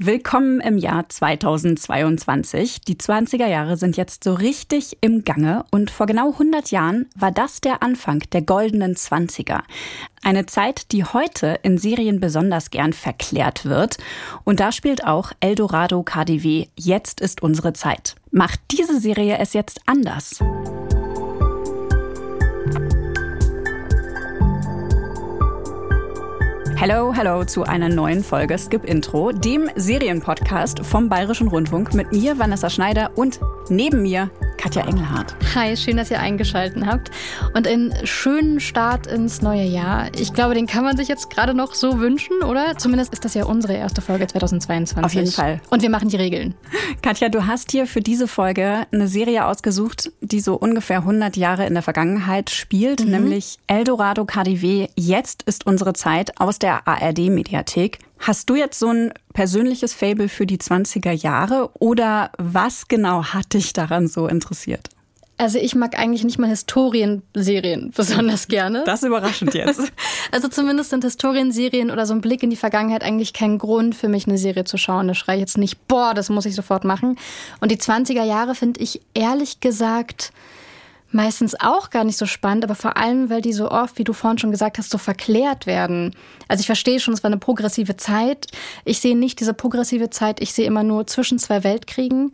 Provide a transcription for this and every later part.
Willkommen im Jahr 2022. Die 20er Jahre sind jetzt so richtig im Gange und vor genau 100 Jahren war das der Anfang der goldenen 20er. Eine Zeit, die heute in Serien besonders gern verklärt wird. Und da spielt auch Eldorado KDW Jetzt ist unsere Zeit. Macht diese Serie es jetzt anders? Hello, hello zu einer neuen Folge Skip Intro, dem Serienpodcast vom Bayerischen Rundfunk mit mir, Vanessa Schneider und neben mir Katja Engelhardt. Hi, schön, dass ihr eingeschaltet habt und einen schönen Start ins neue Jahr. Ich glaube, den kann man sich jetzt gerade noch so wünschen, oder? Zumindest ist das ja unsere erste Folge 2022. Auf jeden Fall. Und wir machen die Regeln. Katja, du hast hier für diese Folge eine Serie ausgesucht, die so ungefähr 100 Jahre in der Vergangenheit spielt, mhm. nämlich Eldorado KDW. Jetzt ist unsere Zeit aus der ARD-Mediathek. Hast du jetzt so ein persönliches Fable für die 20er Jahre oder was genau hat dich daran so interessiert? Also ich mag eigentlich nicht mal Historienserien besonders gerne. Das ist überraschend jetzt. Also zumindest sind Historienserien oder so ein Blick in die Vergangenheit eigentlich kein Grund für mich, eine Serie zu schauen. Da schreie ich jetzt nicht, boah, das muss ich sofort machen. Und die 20er Jahre finde ich ehrlich gesagt meistens auch gar nicht so spannend, aber vor allem, weil die so oft, wie du vorhin schon gesagt hast, so verklärt werden. Also ich verstehe schon, es war eine progressive Zeit. Ich sehe nicht diese progressive Zeit, ich sehe immer nur zwischen zwei Weltkriegen.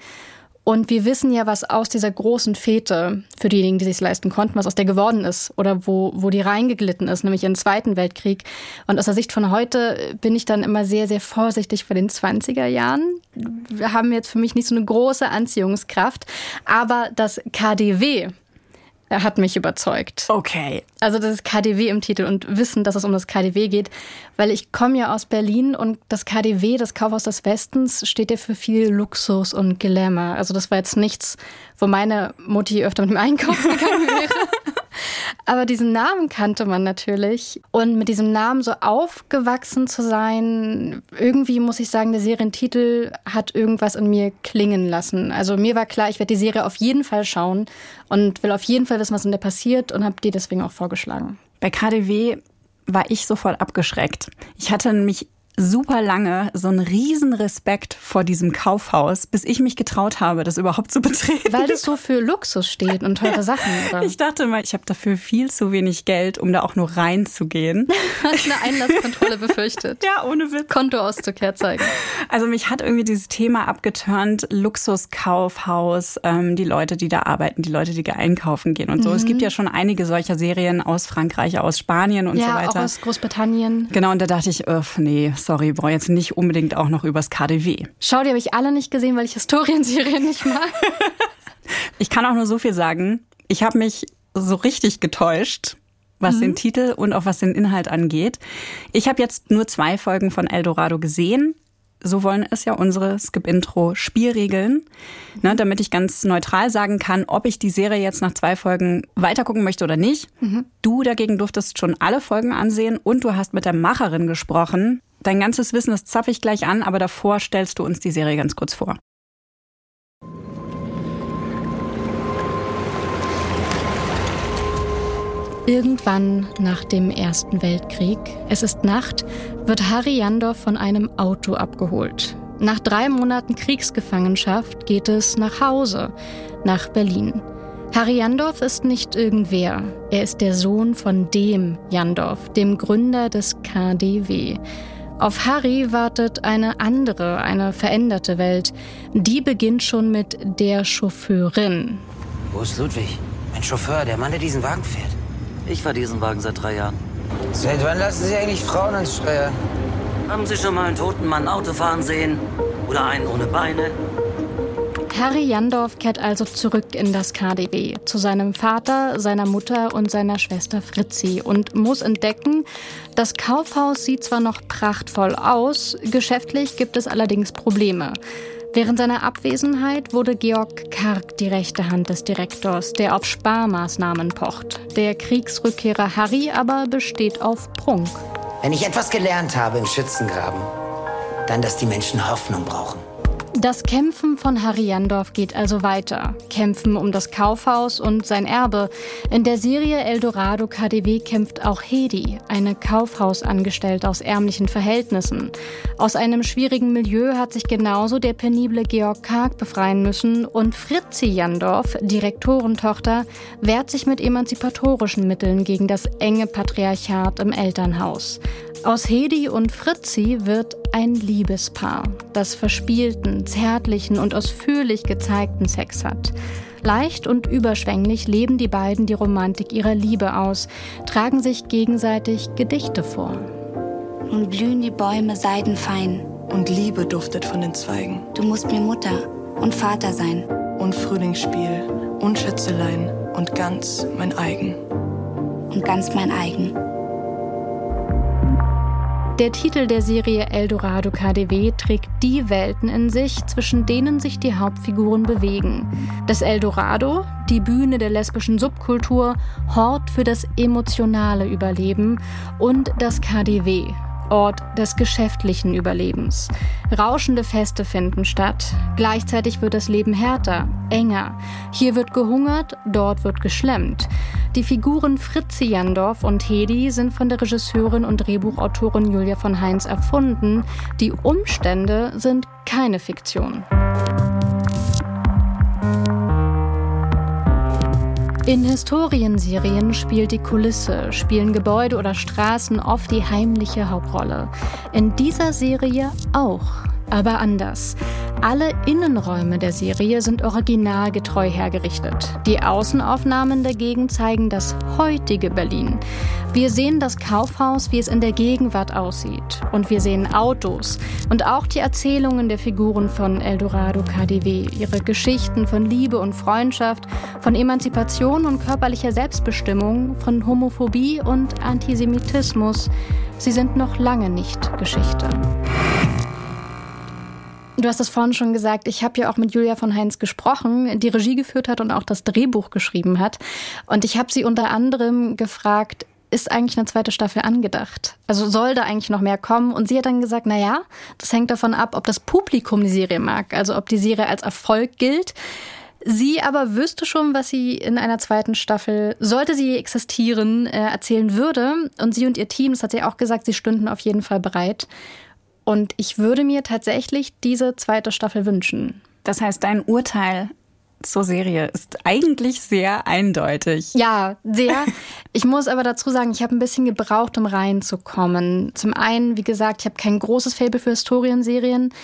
Und wir wissen ja, was aus dieser großen Fete, für diejenigen, die sich leisten konnten, was aus der geworden ist oder wo, wo die reingeglitten ist, nämlich im Zweiten Weltkrieg. Und aus der Sicht von heute bin ich dann immer sehr, sehr vorsichtig vor den 20er Jahren. Wir haben jetzt für mich nicht so eine große Anziehungskraft. Aber das KDW, hat mich überzeugt. Okay. Also das ist KDW im Titel und wissen, dass es um das KDW geht, weil ich komme ja aus Berlin und das KDW, das Kaufhaus des Westens, steht ja für viel Luxus und Glamour. Also das war jetzt nichts, wo meine Mutti öfter mit dem Einkaufen gegangen wäre. Aber diesen Namen kannte man natürlich. Und mit diesem Namen so aufgewachsen zu sein, irgendwie muss ich sagen, der Serientitel hat irgendwas in mir klingen lassen. Also mir war klar, ich werde die Serie auf jeden Fall schauen und will auf jeden Fall wissen, was in der passiert und habe die deswegen auch vorgeschlagen. Bei KDW war ich sofort abgeschreckt. Ich hatte nämlich super lange so einen riesen Respekt vor diesem Kaufhaus, bis ich mich getraut habe, das überhaupt zu betreten. Weil das so für Luxus steht und teure Sachen. Oder? Ich dachte mal, ich habe dafür viel zu wenig Geld, um da auch nur reinzugehen. Hast eine Einlasskontrolle befürchtet? ja, ohne Witz. Kontoauszug herzeigen. Also mich hat irgendwie dieses Thema abgeturnt, Luxuskaufhaus, ähm, die Leute, die da arbeiten, die Leute, die da einkaufen gehen und so. Mhm. Es gibt ja schon einige solcher Serien aus Frankreich, aus Spanien und ja, so weiter. Ja, auch aus Großbritannien. Genau, und da dachte ich, öff, nee, sorry, brauche jetzt nicht unbedingt auch noch übers KDW. Schau, die habe ich alle nicht gesehen, weil ich Historienserien nicht mag. ich kann auch nur so viel sagen. Ich habe mich so richtig getäuscht, was mhm. den Titel und auch was den Inhalt angeht. Ich habe jetzt nur zwei Folgen von Eldorado gesehen. So wollen es ja unsere Skip-Intro Spielregeln, ne, damit ich ganz neutral sagen kann, ob ich die Serie jetzt nach zwei Folgen weitergucken möchte oder nicht. Mhm. Du dagegen durftest schon alle Folgen ansehen und du hast mit der Macherin gesprochen. Dein ganzes Wissen, das zapfe ich gleich an, aber davor stellst du uns die Serie ganz kurz vor. Irgendwann nach dem Ersten Weltkrieg, es ist Nacht, wird Harry Jandorf von einem Auto abgeholt. Nach drei Monaten Kriegsgefangenschaft geht es nach Hause, nach Berlin. Harry Jandorf ist nicht irgendwer. Er ist der Sohn von dem Jandorf, dem Gründer des KDW. Auf Harry wartet eine andere, eine veränderte Welt. Die beginnt schon mit der Chauffeurin. Wo ist Ludwig? Mein Chauffeur, der Mann, der diesen Wagen fährt. Ich fahre diesen Wagen seit drei Jahren. Seit wann lassen Sie eigentlich Frauen ans Steuer? Haben Sie schon mal einen toten Mann Auto fahren sehen? Oder einen ohne Beine? Harry Jandorf kehrt also zurück in das KDW, zu seinem Vater, seiner Mutter und seiner Schwester Fritzi und muss entdecken, das Kaufhaus sieht zwar noch prachtvoll aus, geschäftlich gibt es allerdings Probleme. Während seiner Abwesenheit wurde Georg Karg die rechte Hand des Direktors, der auf Sparmaßnahmen pocht. Der Kriegsrückkehrer Harry aber besteht auf Prunk. Wenn ich etwas gelernt habe im Schützengraben, dann, dass die Menschen Hoffnung brauchen. Das Kämpfen von Harry Jandorf geht also weiter. Kämpfen um das Kaufhaus und sein Erbe. In der Serie Eldorado KDW kämpft auch Hedi, eine Kaufhausangestellte aus ärmlichen Verhältnissen. Aus einem schwierigen Milieu hat sich genauso der penible Georg Karg befreien müssen und Fritzi Jandorf, Direktorentochter, wehrt sich mit emanzipatorischen Mitteln gegen das enge Patriarchat im Elternhaus. Aus Hedi und Fritzi wird ein Liebespaar, das verspielten, zärtlichen und ausführlich gezeigten Sex hat. Leicht und überschwänglich leben die beiden die Romantik ihrer Liebe aus, tragen sich gegenseitig Gedichte vor. Nun blühen die Bäume seidenfein. Und Liebe duftet von den Zweigen. Du musst mir Mutter und Vater sein. Und Frühlingsspiel und Schätzelein und ganz mein eigen. Und ganz mein eigen. Der Titel der Serie Eldorado KDW trägt die Welten in sich, zwischen denen sich die Hauptfiguren bewegen. Das Eldorado, die Bühne der lesbischen Subkultur, Hort für das emotionale Überleben und das KDW, Ort des geschäftlichen Überlebens. Rauschende Feste finden statt. Gleichzeitig wird das Leben härter, enger. Hier wird gehungert, dort wird geschlemmt. Die Figuren Fritzi Jandorf und Hedi sind von der Regisseurin und Drehbuchautorin Julia von Heinz erfunden. Die Umstände sind keine Fiktion. In Historienserien spielt die Kulisse, spielen Gebäude oder Straßen oft die heimliche Hauptrolle. In dieser Serie auch aber anders. Alle Innenräume der Serie sind originalgetreu hergerichtet. Die Außenaufnahmen dagegen zeigen das heutige Berlin. Wir sehen das Kaufhaus, wie es in der Gegenwart aussieht. Und wir sehen Autos und auch die Erzählungen der Figuren von Eldorado KDW, ihre Geschichten von Liebe und Freundschaft, von Emanzipation und körperlicher Selbstbestimmung, von Homophobie und Antisemitismus. Sie sind noch lange nicht Geschichte. Du hast es vorhin schon gesagt, ich habe ja auch mit Julia von Heinz gesprochen, die Regie geführt hat und auch das Drehbuch geschrieben hat. Und ich habe sie unter anderem gefragt, ist eigentlich eine zweite Staffel angedacht? Also soll da eigentlich noch mehr kommen? Und sie hat dann gesagt, na ja, das hängt davon ab, ob das Publikum die Serie mag, also ob die Serie als Erfolg gilt. Sie aber wüsste schon, was sie in einer zweiten Staffel, sollte sie existieren, äh, erzählen würde. Und sie und ihr Team, das hat sie auch gesagt, sie stünden auf jeden Fall bereit. Und ich würde mir tatsächlich diese zweite Staffel wünschen. Das heißt, dein Urteil zur Serie ist eigentlich sehr eindeutig. Ja, sehr. Ich muss aber dazu sagen, ich habe ein bisschen gebraucht, um reinzukommen. Zum einen, wie gesagt, ich habe kein großes Faible für Historienserien.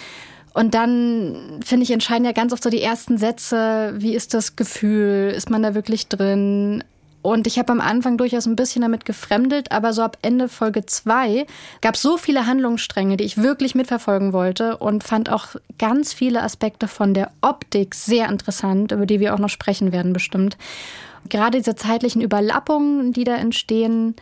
Und dann finde ich entscheiden ja ganz oft so die ersten Sätze. Wie ist das Gefühl? Ist man da wirklich drin? Und ich habe am Anfang durchaus ein bisschen damit gefremdet, aber so ab Ende Folge 2 gab es so viele Handlungsstränge, die ich wirklich mitverfolgen wollte und fand auch ganz viele Aspekte von der Optik sehr interessant, über die wir auch noch sprechen werden bestimmt. Gerade diese zeitlichen Überlappungen, die da entstehen,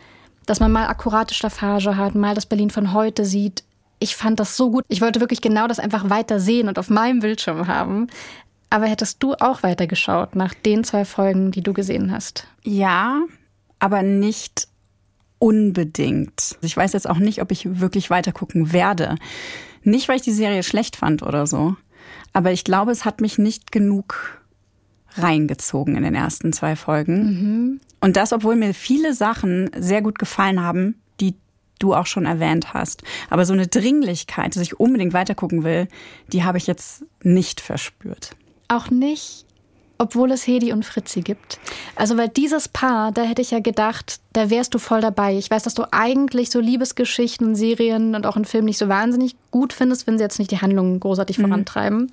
dass man mal akkurate Staffage hat, mal das Berlin von heute sieht. Ich fand das so gut. Ich wollte wirklich genau das einfach weiter sehen und auf meinem Bildschirm haben. Aber hättest du auch weitergeschaut nach den zwei Folgen, die du gesehen hast? Ja, aber nicht unbedingt. Ich weiß jetzt auch nicht, ob ich wirklich weitergucken werde. Nicht, weil ich die Serie schlecht fand oder so. Aber ich glaube, es hat mich nicht genug reingezogen in den ersten zwei Folgen. Mhm. Und das, obwohl mir viele Sachen sehr gut gefallen haben, die du auch schon erwähnt hast. Aber so eine Dringlichkeit, dass ich unbedingt weitergucken will, die habe ich jetzt nicht verspürt. Auch nicht, obwohl es Hedi und Fritzi gibt. Also, weil dieses Paar, da hätte ich ja gedacht, da wärst du voll dabei. Ich weiß, dass du eigentlich so Liebesgeschichten, Serien und auch einen Film nicht so wahnsinnig gut findest, wenn sie jetzt nicht die Handlungen großartig mhm. vorantreiben.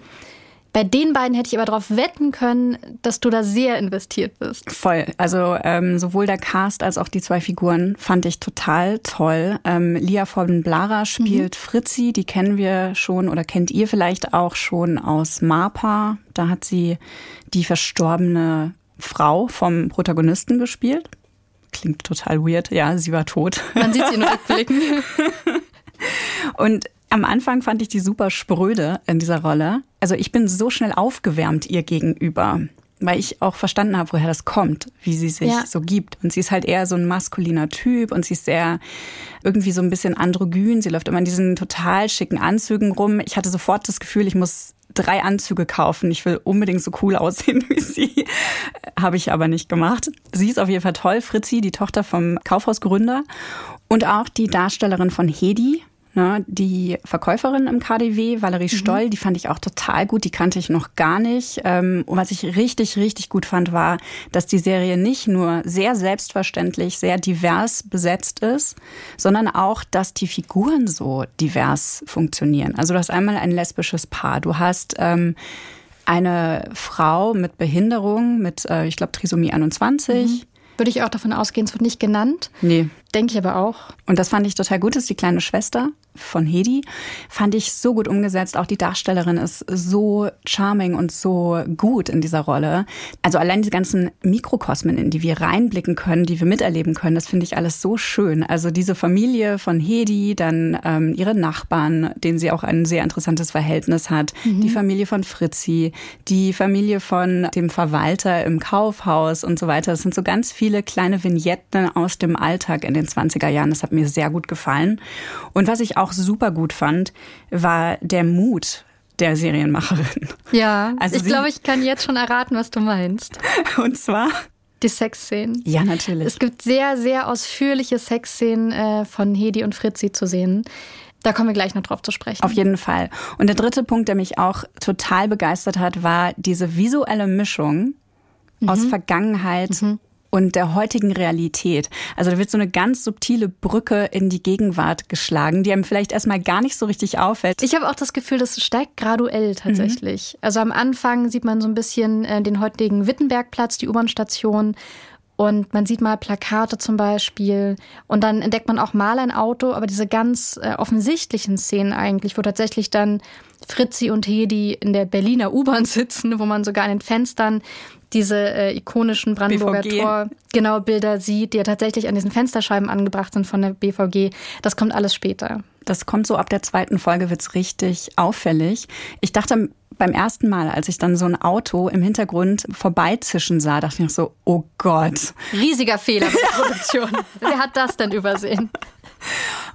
Bei den beiden hätte ich aber darauf wetten können, dass du da sehr investiert bist. Voll. Also ähm, sowohl der Cast als auch die zwei Figuren fand ich total toll. Ähm, Lia von Blara spielt mhm. Fritzi, die kennen wir schon oder kennt ihr vielleicht auch schon aus Marpa. Da hat sie die verstorbene Frau vom Protagonisten gespielt. Klingt total weird. Ja, sie war tot. Man sieht sie in Rückblicken. Und am Anfang fand ich die super spröde in dieser Rolle. Also ich bin so schnell aufgewärmt ihr gegenüber, weil ich auch verstanden habe, woher das kommt, wie sie sich ja. so gibt. Und sie ist halt eher so ein maskuliner Typ und sie ist sehr irgendwie so ein bisschen androgyn. Sie läuft immer in diesen total schicken Anzügen rum. Ich hatte sofort das Gefühl, ich muss drei Anzüge kaufen. Ich will unbedingt so cool aussehen wie sie. Habe ich aber nicht gemacht. Sie ist auf jeden Fall toll. Fritzi, die Tochter vom Kaufhausgründer. Und auch die Darstellerin von Hedi, Ne, die Verkäuferin im KDW, Valerie mhm. Stoll, die fand ich auch total gut. Die kannte ich noch gar nicht. Ähm, und was ich richtig, richtig gut fand, war, dass die Serie nicht nur sehr selbstverständlich, sehr divers besetzt ist, sondern auch, dass die Figuren so divers funktionieren. Also du hast einmal ein lesbisches Paar. Du hast ähm, eine Frau mit Behinderung, mit, äh, ich glaube, Trisomie 21. Mhm. Würde ich auch davon ausgehen, es wird nicht genannt. Nee. Denke ich aber auch. Und das fand ich total gut, das ist die kleine Schwester von Hedi. Fand ich so gut umgesetzt. Auch die Darstellerin ist so charming und so gut in dieser Rolle. Also allein die ganzen Mikrokosmen, in die wir reinblicken können, die wir miterleben können, das finde ich alles so schön. Also diese Familie von Hedi, dann ähm, ihre Nachbarn, denen sie auch ein sehr interessantes Verhältnis hat, mhm. die Familie von Fritzi, die Familie von dem Verwalter im Kaufhaus und so weiter. Das sind so ganz viele kleine Vignetten aus dem Alltag in den 20er Jahren. Das hat mir sehr gut gefallen. Und was ich auch super gut fand, war der Mut der Serienmacherin. Ja, also ich glaube, ich kann jetzt schon erraten, was du meinst. Und zwar die Sexszenen. Ja, natürlich. Es gibt sehr, sehr ausführliche Sexszenen äh, von Hedi und Fritzi zu sehen. Da kommen wir gleich noch drauf zu sprechen. Auf jeden Fall. Und der dritte Punkt, der mich auch total begeistert hat, war diese visuelle Mischung mhm. aus Vergangenheit mhm und der heutigen Realität. Also da wird so eine ganz subtile Brücke in die Gegenwart geschlagen, die einem vielleicht erstmal gar nicht so richtig auffällt. Ich habe auch das Gefühl, das steigt graduell tatsächlich. Mhm. Also am Anfang sieht man so ein bisschen äh, den heutigen Wittenbergplatz, die U-Bahn-Station. Und man sieht mal Plakate zum Beispiel. Und dann entdeckt man auch mal ein Auto, aber diese ganz äh, offensichtlichen Szenen eigentlich, wo tatsächlich dann Fritzi und Hedi in der Berliner U-Bahn sitzen, wo man sogar an den Fenstern diese äh, ikonischen Brandenburger BVG. Tor genau Bilder sieht, die ja tatsächlich an diesen Fensterscheiben angebracht sind von der BVG. Das kommt alles später. Das kommt so ab der zweiten Folge wird's richtig auffällig. Ich dachte beim ersten Mal, als ich dann so ein Auto im Hintergrund vorbeizischen sah, dachte ich noch so, oh Gott. Riesiger Fehler bei der Produktion. Wer hat das denn übersehen?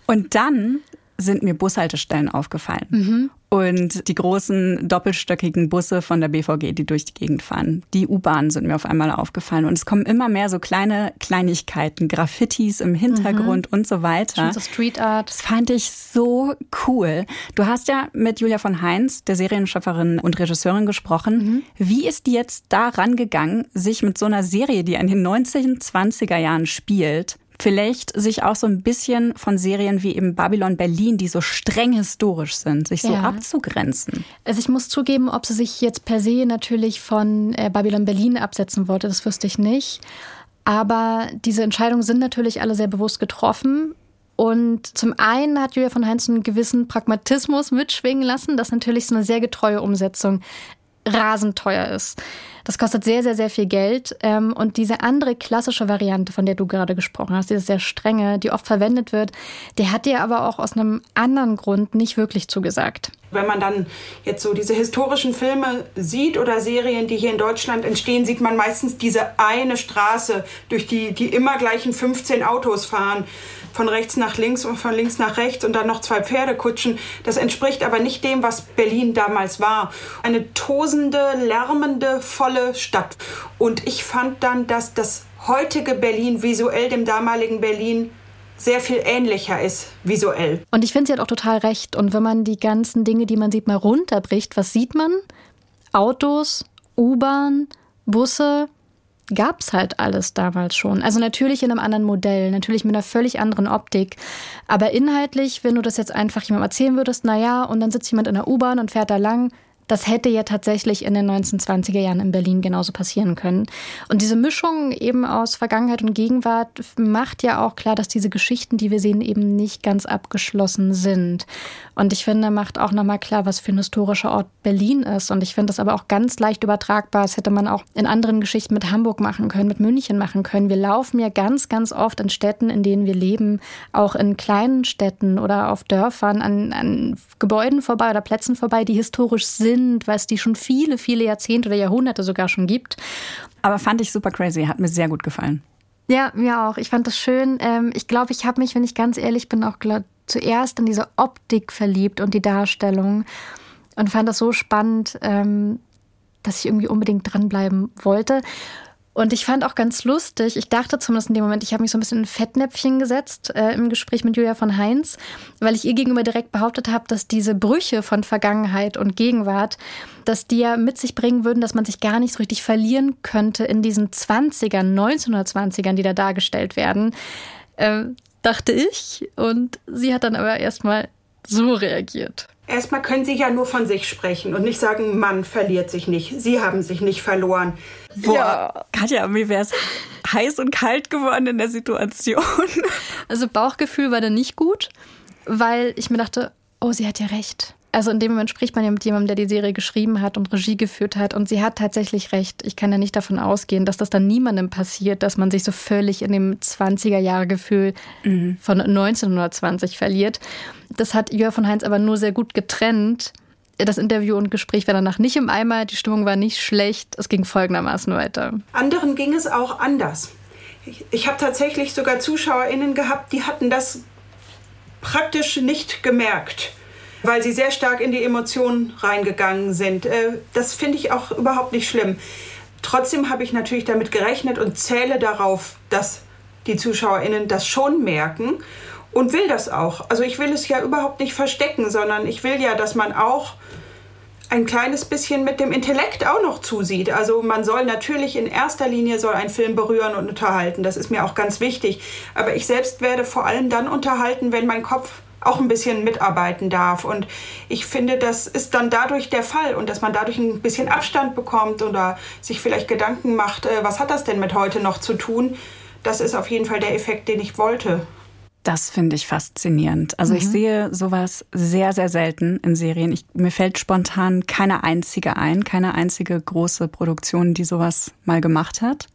Und dann sind mir Bushaltestellen aufgefallen. Mhm. Und die großen doppelstöckigen Busse von der BVG, die durch die Gegend fahren. Die U-Bahnen sind mir auf einmal aufgefallen. Und es kommen immer mehr so kleine Kleinigkeiten, Graffitis im Hintergrund mhm. und so weiter. So Street Art. Das fand ich so cool. Du hast ja mit Julia von Heinz, der Serienschöpferin und Regisseurin, gesprochen. Mhm. Wie ist die jetzt da rangegangen, sich mit so einer Serie, die in den 1920er Jahren spielt, vielleicht sich auch so ein bisschen von Serien wie eben Babylon Berlin, die so streng historisch sind, sich so ja. abzugrenzen. Also ich muss zugeben, ob sie sich jetzt per se natürlich von äh, Babylon Berlin absetzen wollte, das wüsste ich nicht. Aber diese Entscheidungen sind natürlich alle sehr bewusst getroffen. Und zum einen hat Julia von Heinz einen gewissen Pragmatismus mitschwingen lassen, das natürlich so eine sehr getreue Umsetzung rasend teuer ist. Das kostet sehr, sehr, sehr viel Geld. Ähm, und diese andere klassische Variante, von der du gerade gesprochen hast, diese sehr strenge, die oft verwendet wird, der hat dir aber auch aus einem anderen Grund nicht wirklich zugesagt. Wenn man dann jetzt so diese historischen Filme sieht oder Serien, die hier in Deutschland entstehen, sieht man meistens diese eine Straße, durch die die immer gleichen 15 Autos fahren von rechts nach links und von links nach rechts und dann noch zwei Pferdekutschen. Das entspricht aber nicht dem, was Berlin damals war. Eine tosende, lärmende, volle Stadt. Und ich fand dann, dass das heutige Berlin visuell dem damaligen Berlin sehr viel ähnlicher ist visuell. Und ich finde, sie hat auch total recht. Und wenn man die ganzen Dinge, die man sieht, mal runterbricht, was sieht man? Autos, U-Bahn, Busse, gab es halt alles damals schon. Also natürlich in einem anderen Modell, natürlich mit einer völlig anderen Optik. Aber inhaltlich, wenn du das jetzt einfach jemandem erzählen würdest, naja, und dann sitzt jemand in der U-Bahn und fährt da lang, das hätte ja tatsächlich in den 1920er Jahren in Berlin genauso passieren können. Und diese Mischung eben aus Vergangenheit und Gegenwart macht ja auch klar, dass diese Geschichten, die wir sehen, eben nicht ganz abgeschlossen sind. Und ich finde, macht auch nochmal klar, was für ein historischer Ort Berlin ist. Und ich finde das aber auch ganz leicht übertragbar. Das hätte man auch in anderen Geschichten mit Hamburg machen können, mit München machen können. Wir laufen ja ganz, ganz oft in Städten, in denen wir leben, auch in kleinen Städten oder auf Dörfern an, an Gebäuden vorbei oder Plätzen vorbei, die historisch sind sind, was die schon viele, viele Jahrzehnte oder Jahrhunderte sogar schon gibt. Aber fand ich super crazy, hat mir sehr gut gefallen. Ja, mir auch. Ich fand das schön. Ähm, ich glaube, ich habe mich, wenn ich ganz ehrlich bin, auch zuerst in diese Optik verliebt und die Darstellung. und fand das so spannend, ähm, dass ich irgendwie unbedingt dranbleiben wollte. Und ich fand auch ganz lustig, ich dachte zumindest in dem Moment, ich habe mich so ein bisschen in Fettnäpfchen gesetzt äh, im Gespräch mit Julia von Heinz, weil ich ihr gegenüber direkt behauptet habe, dass diese Brüche von Vergangenheit und Gegenwart, dass die ja mit sich bringen würden, dass man sich gar nicht so richtig verlieren könnte in diesen 20ern, 1920ern, die da dargestellt werden. Äh, dachte ich. Und sie hat dann aber erstmal so reagiert. Erstmal können Sie ja nur von sich sprechen und nicht sagen, Mann verliert sich nicht. Sie haben sich nicht verloren. Boah, ja. Katja, mir wäre es heiß und kalt geworden in der Situation. Also Bauchgefühl war da nicht gut, weil ich mir dachte, oh, sie hat ja recht. Also in dem Moment spricht man ja mit jemandem, der die Serie geschrieben hat und Regie geführt hat. Und sie hat tatsächlich recht. Ich kann ja nicht davon ausgehen, dass das dann niemandem passiert, dass man sich so völlig in dem 20er-Jahre-Gefühl mhm. von 1920 verliert. Das hat Jörg von Heinz aber nur sehr gut getrennt. Das Interview und Gespräch war danach nicht im Eimer, die Stimmung war nicht schlecht. Es ging folgendermaßen weiter. Anderen ging es auch anders. Ich, ich habe tatsächlich sogar ZuschauerInnen gehabt, die hatten das praktisch nicht gemerkt weil sie sehr stark in die Emotionen reingegangen sind. Äh, das finde ich auch überhaupt nicht schlimm. Trotzdem habe ich natürlich damit gerechnet und zähle darauf, dass die ZuschauerInnen das schon merken und will das auch. Also ich will es ja überhaupt nicht verstecken, sondern ich will ja, dass man auch ein kleines bisschen mit dem Intellekt auch noch zusieht. Also man soll natürlich in erster Linie soll ein Film berühren und unterhalten. Das ist mir auch ganz wichtig. Aber ich selbst werde vor allem dann unterhalten, wenn mein Kopf auch ein bisschen mitarbeiten darf. Und ich finde, das ist dann dadurch der Fall und dass man dadurch ein bisschen Abstand bekommt oder sich vielleicht Gedanken macht, äh, was hat das denn mit heute noch zu tun. Das ist auf jeden Fall der Effekt, den ich wollte. Das finde ich faszinierend. Also mhm. ich sehe sowas sehr, sehr selten in Serien. Ich, mir fällt spontan keine einzige ein, keine einzige große Produktion, die sowas mal gemacht hat.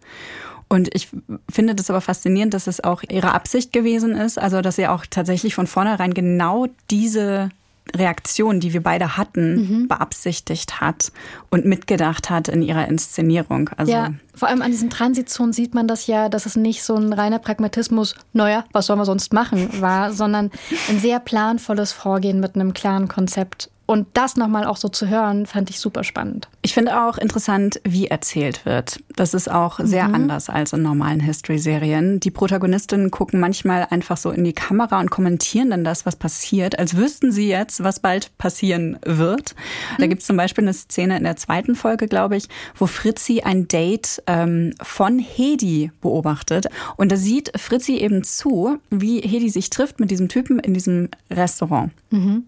Und ich finde das aber faszinierend, dass es auch ihre Absicht gewesen ist, also dass sie auch tatsächlich von vornherein genau diese Reaktion, die wir beide hatten, mhm. beabsichtigt hat und mitgedacht hat in ihrer Inszenierung. Also ja, vor allem an diesen Transitzonen sieht man das ja, dass es nicht so ein reiner Pragmatismus, naja, was sollen wir sonst machen, war, sondern ein sehr planvolles Vorgehen mit einem klaren Konzept. Und das nochmal auch so zu hören, fand ich super spannend. Ich finde auch interessant, wie erzählt wird. Das ist auch sehr mhm. anders als in normalen History-Serien. Die Protagonistinnen gucken manchmal einfach so in die Kamera und kommentieren dann das, was passiert, als wüssten sie jetzt, was bald passieren wird. Mhm. Da gibt es zum Beispiel eine Szene in der zweiten Folge, glaube ich, wo Fritzi ein Date ähm, von Hedi beobachtet. Und da sieht Fritzi eben zu, wie Hedi sich trifft mit diesem Typen in diesem Restaurant. Mhm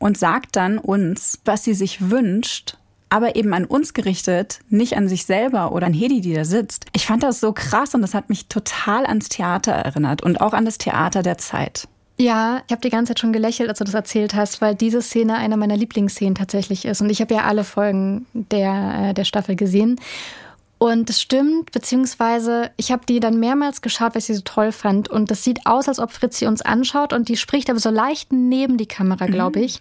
und sagt dann uns, was sie sich wünscht, aber eben an uns gerichtet, nicht an sich selber oder an Hedi, die da sitzt. Ich fand das so krass und das hat mich total ans Theater erinnert und auch an das Theater der Zeit. Ja, ich habe die ganze Zeit schon gelächelt, als du das erzählt hast, weil diese Szene eine meiner Lieblingsszenen tatsächlich ist. Und ich habe ja alle Folgen der, äh, der Staffel gesehen. Und es stimmt, beziehungsweise ich habe die dann mehrmals geschaut, weil ich sie so toll fand. Und das sieht aus, als ob Fritzi uns anschaut und die spricht aber so leicht neben die Kamera, glaube mhm. ich.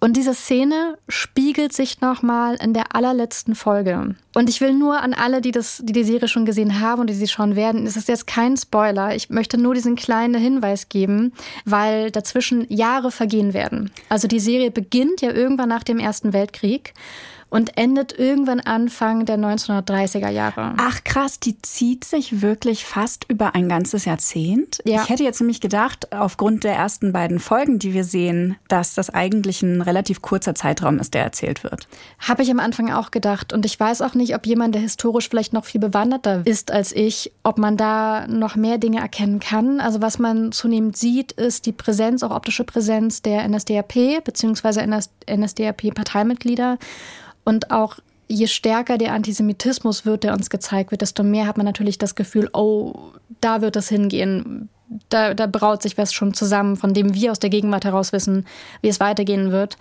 Und diese Szene spiegelt sich nochmal in der allerletzten Folge. Und ich will nur an alle, die, das, die die Serie schon gesehen haben und die sie schauen werden, es ist jetzt kein Spoiler. Ich möchte nur diesen kleinen Hinweis geben, weil dazwischen Jahre vergehen werden. Also die Serie beginnt ja irgendwann nach dem Ersten Weltkrieg und endet irgendwann Anfang der 1930er Jahre. Ach krass, die zieht sich wirklich fast über ein ganzes Jahrzehnt. Ja. Ich hätte jetzt nämlich gedacht, aufgrund der ersten beiden Folgen, die wir sehen, dass das eigentlich ein relativ kurzer Zeitraum ist, der erzählt wird. Habe ich am Anfang auch gedacht. Und ich weiß auch nicht, ob jemand, der historisch vielleicht noch viel bewanderter ist als ich, ob man da noch mehr Dinge erkennen kann. Also was man zunehmend sieht, ist die Präsenz, auch optische Präsenz der NSDAP bzw. NSDAP-Parteimitglieder. Und auch je stärker der Antisemitismus wird, der uns gezeigt wird, desto mehr hat man natürlich das Gefühl, oh, da wird es hingehen. Da, da braut sich was schon zusammen, von dem wir aus der Gegenwart heraus wissen, wie es weitergehen wird.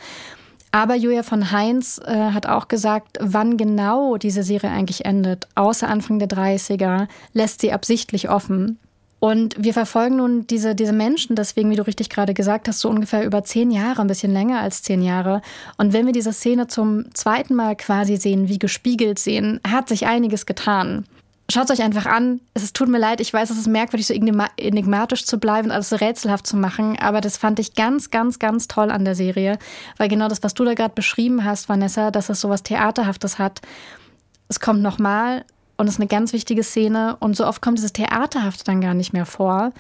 Aber Julia von Heinz äh, hat auch gesagt, wann genau diese Serie eigentlich endet, außer Anfang der 30er, lässt sie absichtlich offen. Und wir verfolgen nun diese, diese Menschen, deswegen, wie du richtig gerade gesagt hast, so ungefähr über zehn Jahre, ein bisschen länger als zehn Jahre. Und wenn wir diese Szene zum zweiten Mal quasi sehen, wie gespiegelt sehen, hat sich einiges getan. Schaut es euch einfach an. Es tut mir leid, ich weiß, es ist merkwürdig, so enigmatisch zu bleiben und alles so rätselhaft zu machen, aber das fand ich ganz, ganz, ganz toll an der Serie. Weil genau das, was du da gerade beschrieben hast, Vanessa, dass es so was Theaterhaftes hat, es kommt nochmal und es ist eine ganz wichtige Szene und so oft kommt dieses Theaterhafte dann gar nicht mehr vor.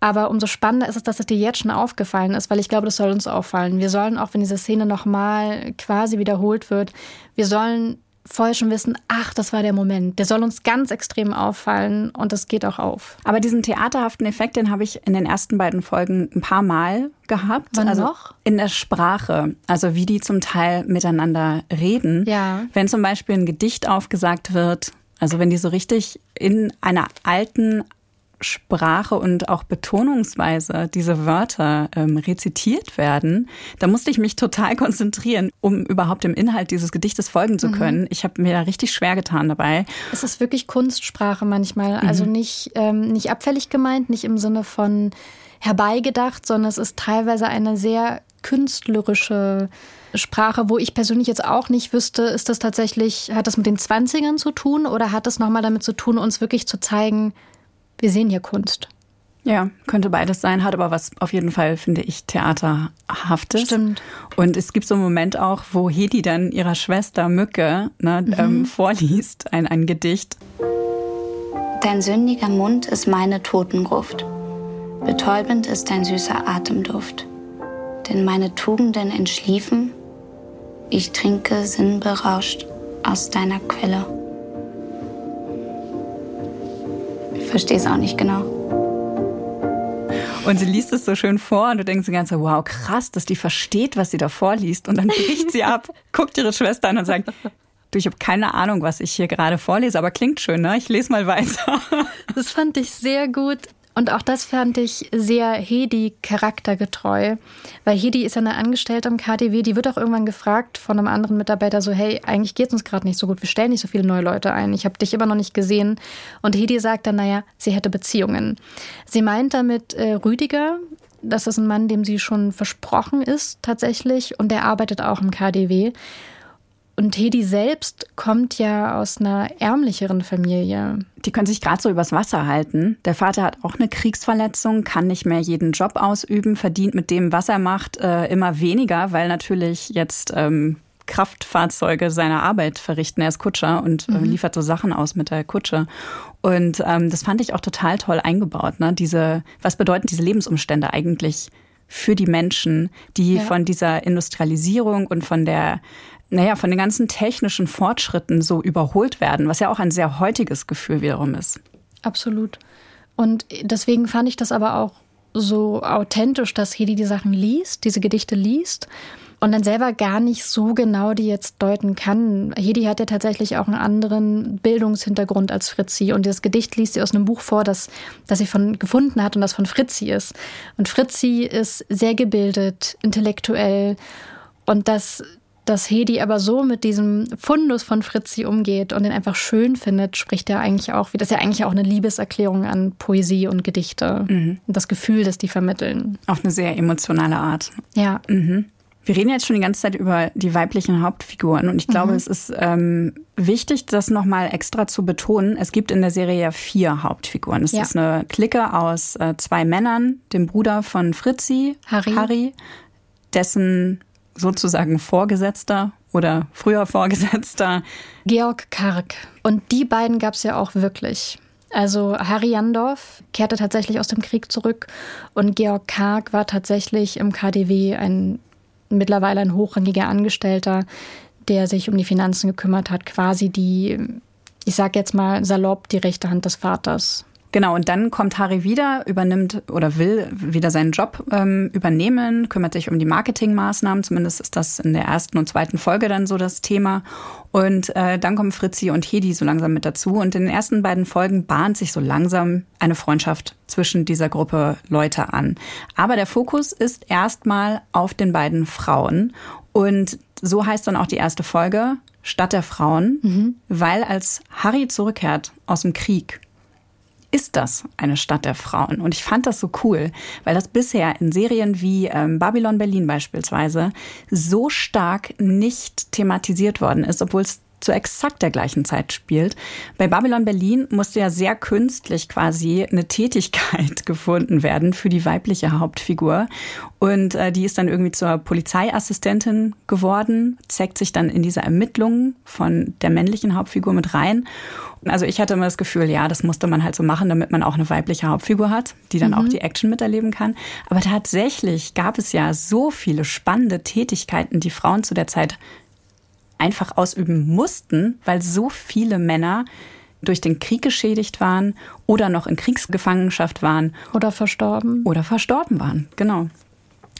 Aber umso spannender ist es, dass es dir jetzt schon aufgefallen ist, weil ich glaube, das soll uns auffallen. Wir sollen auch, wenn diese Szene nochmal quasi wiederholt wird, wir sollen vorher schon wissen, ach, das war der Moment. Der soll uns ganz extrem auffallen und das geht auch auf. Aber diesen theaterhaften Effekt, den habe ich in den ersten beiden Folgen ein paar Mal gehabt. Wann also noch? In der Sprache. Also wie die zum Teil miteinander reden. Ja. Wenn zum Beispiel ein Gedicht aufgesagt wird, also wenn die so richtig in einer alten Sprache und auch Betonungsweise diese Wörter ähm, rezitiert werden, da musste ich mich total konzentrieren, um überhaupt dem Inhalt dieses Gedichtes folgen zu können. Mhm. Ich habe mir da richtig schwer getan dabei. Es ist wirklich Kunstsprache manchmal, mhm. also nicht, ähm, nicht abfällig gemeint, nicht im Sinne von herbeigedacht, sondern es ist teilweise eine sehr künstlerische Sprache, wo ich persönlich jetzt auch nicht wüsste, ist das tatsächlich, hat das mit den Zwanzigern zu tun oder hat das nochmal damit zu tun, uns wirklich zu zeigen, wir sehen hier Kunst. Ja, könnte beides sein, hat aber was auf jeden Fall, finde ich, Theaterhaftes. Stimmt. Und es gibt so einen Moment auch, wo Hedi dann ihrer Schwester Mücke ne, mhm. ähm, vorliest, ein, ein Gedicht. Dein sündiger Mund ist meine Totengruft. Betäubend ist dein süßer Atemduft. Denn meine Tugenden entschliefen, ich trinke sinnberauscht aus deiner Quelle. verstehe es auch nicht genau. Und sie liest es so schön vor und du denkst die ganze Zeit, wow, krass, dass die versteht, was sie da vorliest. Und dann bricht sie ab, guckt ihre Schwester an und sagt, du, ich habe keine Ahnung, was ich hier gerade vorlese, aber klingt schön, ne? Ich lese mal weiter. Das fand ich sehr gut. Und auch das fand ich sehr Hedi charaktergetreu, weil Hedi ist ja eine Angestellte am KDW, die wird auch irgendwann gefragt von einem anderen Mitarbeiter so, hey, eigentlich geht es uns gerade nicht so gut, wir stellen nicht so viele neue Leute ein, ich habe dich immer noch nicht gesehen. Und Hedi sagt dann, naja, sie hätte Beziehungen. Sie meint damit äh, Rüdiger, das ist ein Mann, dem sie schon versprochen ist tatsächlich und der arbeitet auch im KDW. Und Hedi selbst kommt ja aus einer ärmlicheren Familie. Die können sich gerade so übers Wasser halten. Der Vater hat auch eine Kriegsverletzung, kann nicht mehr jeden Job ausüben, verdient mit dem, was er macht, äh, immer weniger, weil natürlich jetzt ähm, Kraftfahrzeuge seine Arbeit verrichten. Er ist Kutscher und äh, mhm. liefert so Sachen aus mit der Kutsche. Und ähm, das fand ich auch total toll eingebaut. Ne? Diese, was bedeuten diese Lebensumstände eigentlich für die Menschen, die ja. von dieser Industrialisierung und von der naja, von den ganzen technischen Fortschritten so überholt werden, was ja auch ein sehr heutiges Gefühl wiederum ist. Absolut. Und deswegen fand ich das aber auch so authentisch, dass Hedi die Sachen liest, diese Gedichte liest und dann selber gar nicht so genau die jetzt deuten kann. Hedi hat ja tatsächlich auch einen anderen Bildungshintergrund als Fritzi und das Gedicht liest sie aus einem Buch vor, das, das sie von gefunden hat und das von Fritzi ist. Und Fritzi ist sehr gebildet, intellektuell und das dass Hedi aber so mit diesem Fundus von Fritzi umgeht und den einfach schön findet, spricht er eigentlich auch, wie das ist ja eigentlich auch eine Liebeserklärung an Poesie und Gedichte mhm. und das Gefühl, das die vermitteln. Auf eine sehr emotionale Art. Ja. Mhm. Wir reden jetzt schon die ganze Zeit über die weiblichen Hauptfiguren und ich glaube, mhm. es ist ähm, wichtig, das nochmal extra zu betonen. Es gibt in der Serie ja vier Hauptfiguren. Es ja. ist eine Clique aus äh, zwei Männern, dem Bruder von Fritzi, Harry, Harry dessen sozusagen Vorgesetzter oder früher Vorgesetzter. Georg Karg. Und die beiden gab es ja auch wirklich. Also Harry Jandorf kehrte tatsächlich aus dem Krieg zurück und Georg Karg war tatsächlich im KDW ein mittlerweile ein hochrangiger Angestellter, der sich um die Finanzen gekümmert hat, quasi die, ich sag jetzt mal salopp, die rechte Hand des Vaters. Genau, und dann kommt Harry wieder, übernimmt oder will wieder seinen Job ähm, übernehmen, kümmert sich um die Marketingmaßnahmen. Zumindest ist das in der ersten und zweiten Folge dann so das Thema. Und äh, dann kommen Fritzi und Hedi so langsam mit dazu. Und in den ersten beiden Folgen bahnt sich so langsam eine Freundschaft zwischen dieser Gruppe Leute an. Aber der Fokus ist erstmal auf den beiden Frauen. Und so heißt dann auch die erste Folge, Stadt der Frauen, mhm. weil als Harry zurückkehrt aus dem Krieg ist das eine Stadt der Frauen. Und ich fand das so cool, weil das bisher in Serien wie ähm, Babylon Berlin beispielsweise so stark nicht thematisiert worden ist, obwohl es zu exakt der gleichen Zeit spielt. Bei Babylon Berlin musste ja sehr künstlich quasi eine Tätigkeit gefunden werden für die weibliche Hauptfigur. Und äh, die ist dann irgendwie zur Polizeiassistentin geworden, zeigt sich dann in diese Ermittlungen von der männlichen Hauptfigur mit rein. Also ich hatte immer das Gefühl, ja, das musste man halt so machen, damit man auch eine weibliche Hauptfigur hat, die dann mhm. auch die Action miterleben kann. Aber tatsächlich gab es ja so viele spannende Tätigkeiten, die Frauen zu der Zeit einfach ausüben mussten, weil so viele Männer durch den Krieg geschädigt waren oder noch in Kriegsgefangenschaft waren. Oder verstorben. Oder verstorben waren, genau.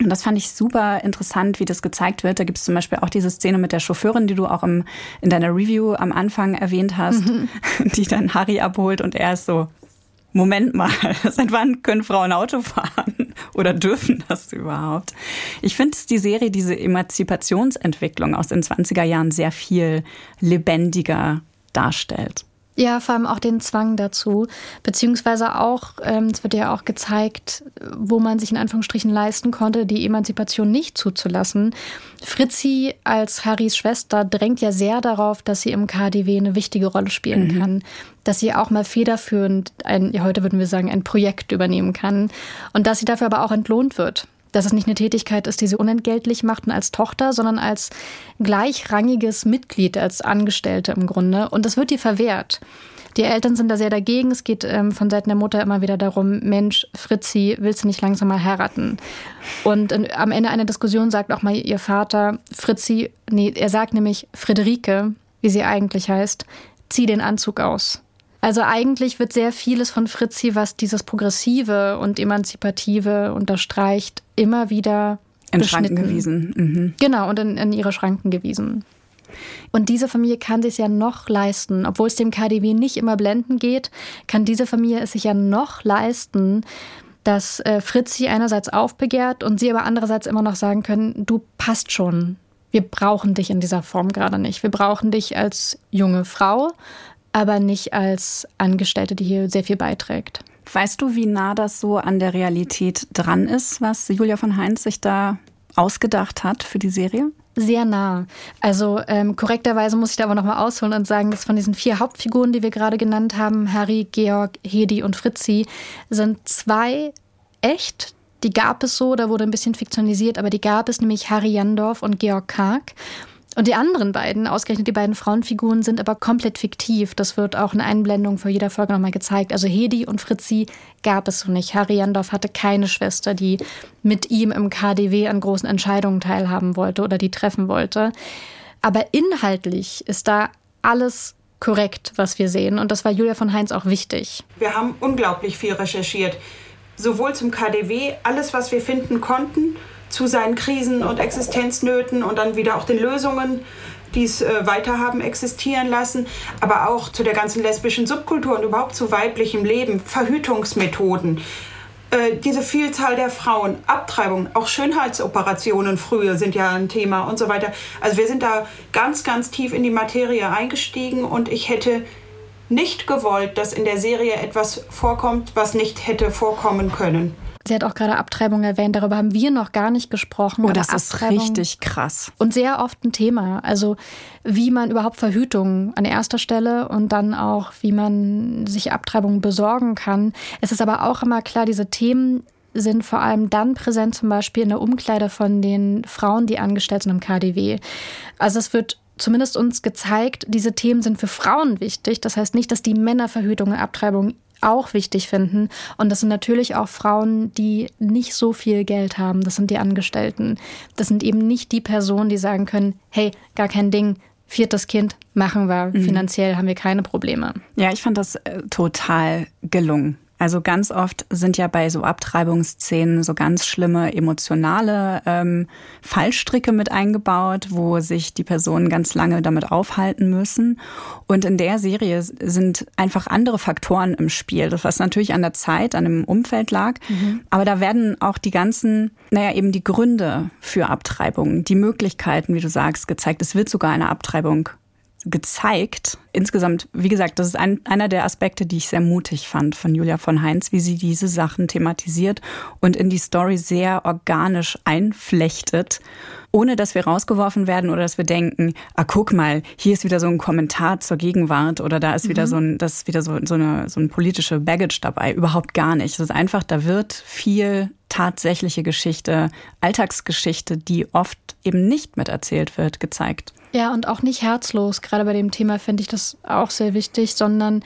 Und das fand ich super interessant, wie das gezeigt wird. Da gibt es zum Beispiel auch diese Szene mit der Chauffeurin, die du auch im, in deiner Review am Anfang erwähnt hast, mhm. die dann Harry abholt und er ist so, Moment mal, seit wann können Frauen Auto fahren? Oder dürfen das überhaupt? Ich finde, dass die Serie diese Emanzipationsentwicklung aus den 20er Jahren sehr viel lebendiger darstellt. Ja, vor allem auch den Zwang dazu, beziehungsweise auch, ähm, es wird ja auch gezeigt, wo man sich in Anführungsstrichen leisten konnte, die Emanzipation nicht zuzulassen. Fritzi als Harrys Schwester drängt ja sehr darauf, dass sie im KDW eine wichtige Rolle spielen mhm. kann, dass sie auch mal federführend ein, ja heute würden wir sagen, ein Projekt übernehmen kann und dass sie dafür aber auch entlohnt wird dass es nicht eine Tätigkeit ist, die sie unentgeltlich macht und als Tochter, sondern als gleichrangiges Mitglied, als Angestellte im Grunde. Und das wird ihr verwehrt. Die Eltern sind da sehr dagegen. Es geht ähm, von Seiten der Mutter immer wieder darum, Mensch, Fritzi, willst du nicht langsam mal heiraten? Und in, am Ende einer Diskussion sagt auch mal ihr Vater, Fritzi, nee, er sagt nämlich Friederike, wie sie eigentlich heißt, zieh den Anzug aus. Also eigentlich wird sehr vieles von Fritzi, was dieses Progressive und Emanzipative unterstreicht, immer wieder in Schranken gewiesen. Mhm. Genau, und in, in ihre Schranken gewiesen. Und diese Familie kann sich ja noch leisten, obwohl es dem KDW nicht immer blenden geht, kann diese Familie es sich ja noch leisten, dass äh, Fritzi einerseits aufbegehrt und sie aber andererseits immer noch sagen können, du passt schon. Wir brauchen dich in dieser Form gerade nicht. Wir brauchen dich als junge Frau, aber nicht als Angestellte, die hier sehr viel beiträgt. Weißt du, wie nah das so an der Realität dran ist, was Julia von Heinz sich da ausgedacht hat für die Serie? Sehr nah. Also ähm, korrekterweise muss ich da aber nochmal ausholen und sagen, dass von diesen vier Hauptfiguren, die wir gerade genannt haben, Harry, Georg, Hedi und Fritzi, sind zwei echt. Die gab es so, da wurde ein bisschen fiktionalisiert, aber die gab es nämlich Harry Jandorf und Georg Karg. Und die anderen beiden, ausgerechnet die beiden Frauenfiguren, sind aber komplett fiktiv. Das wird auch in Einblendung vor jeder Folge nochmal gezeigt. Also Hedi und Fritzi gab es so nicht. Harry Jandorf hatte keine Schwester, die mit ihm im KDW an großen Entscheidungen teilhaben wollte oder die treffen wollte. Aber inhaltlich ist da alles korrekt, was wir sehen. Und das war Julia von Heinz auch wichtig. Wir haben unglaublich viel recherchiert. Sowohl zum KDW, alles, was wir finden konnten, zu seinen Krisen und Existenznöten und dann wieder auch den Lösungen, die es äh, weiter haben existieren lassen, aber auch zu der ganzen lesbischen Subkultur und überhaupt zu weiblichem Leben, Verhütungsmethoden, äh, diese Vielzahl der Frauen, Abtreibung, auch Schönheitsoperationen früher sind ja ein Thema und so weiter. Also wir sind da ganz, ganz tief in die Materie eingestiegen und ich hätte nicht gewollt, dass in der Serie etwas vorkommt, was nicht hätte vorkommen können. Sie hat auch gerade Abtreibung erwähnt, darüber haben wir noch gar nicht gesprochen. Oh, das ist richtig krass. Und sehr oft ein Thema. Also wie man überhaupt Verhütung an erster Stelle und dann auch, wie man sich Abtreibung besorgen kann. Es ist aber auch immer klar, diese Themen sind vor allem dann präsent, zum Beispiel in der Umkleide von den Frauen, die angestellt sind im KDW. Also es wird zumindest uns gezeigt, diese Themen sind für Frauen wichtig. Das heißt nicht, dass die Männer Verhütung und Abtreibung auch wichtig finden. Und das sind natürlich auch Frauen, die nicht so viel Geld haben. Das sind die Angestellten. Das sind eben nicht die Personen, die sagen können, hey, gar kein Ding, viertes Kind machen wir, mhm. finanziell haben wir keine Probleme. Ja, ich fand das äh, total gelungen. Also ganz oft sind ja bei so Abtreibungsszenen so ganz schlimme emotionale ähm, Fallstricke mit eingebaut, wo sich die Personen ganz lange damit aufhalten müssen. Und in der Serie sind einfach andere Faktoren im Spiel, was natürlich an der Zeit, an dem Umfeld lag. Mhm. Aber da werden auch die ganzen, naja, eben die Gründe für Abtreibungen, die Möglichkeiten, wie du sagst, gezeigt. Es wird sogar eine Abtreibung gezeigt. Insgesamt, wie gesagt, das ist ein, einer der Aspekte, die ich sehr mutig fand von Julia von Heinz, wie sie diese Sachen thematisiert und in die Story sehr organisch einflechtet ohne dass wir rausgeworfen werden oder dass wir denken, ah, guck mal, hier ist wieder so ein Kommentar zur Gegenwart oder da ist wieder mhm. so ein, das ist wieder so, so eine, so ein politische Baggage dabei. Überhaupt gar nicht. Es ist einfach, da wird viel tatsächliche Geschichte, Alltagsgeschichte, die oft eben nicht miterzählt wird, gezeigt. Ja, und auch nicht herzlos. Gerade bei dem Thema finde ich das auch sehr wichtig, sondern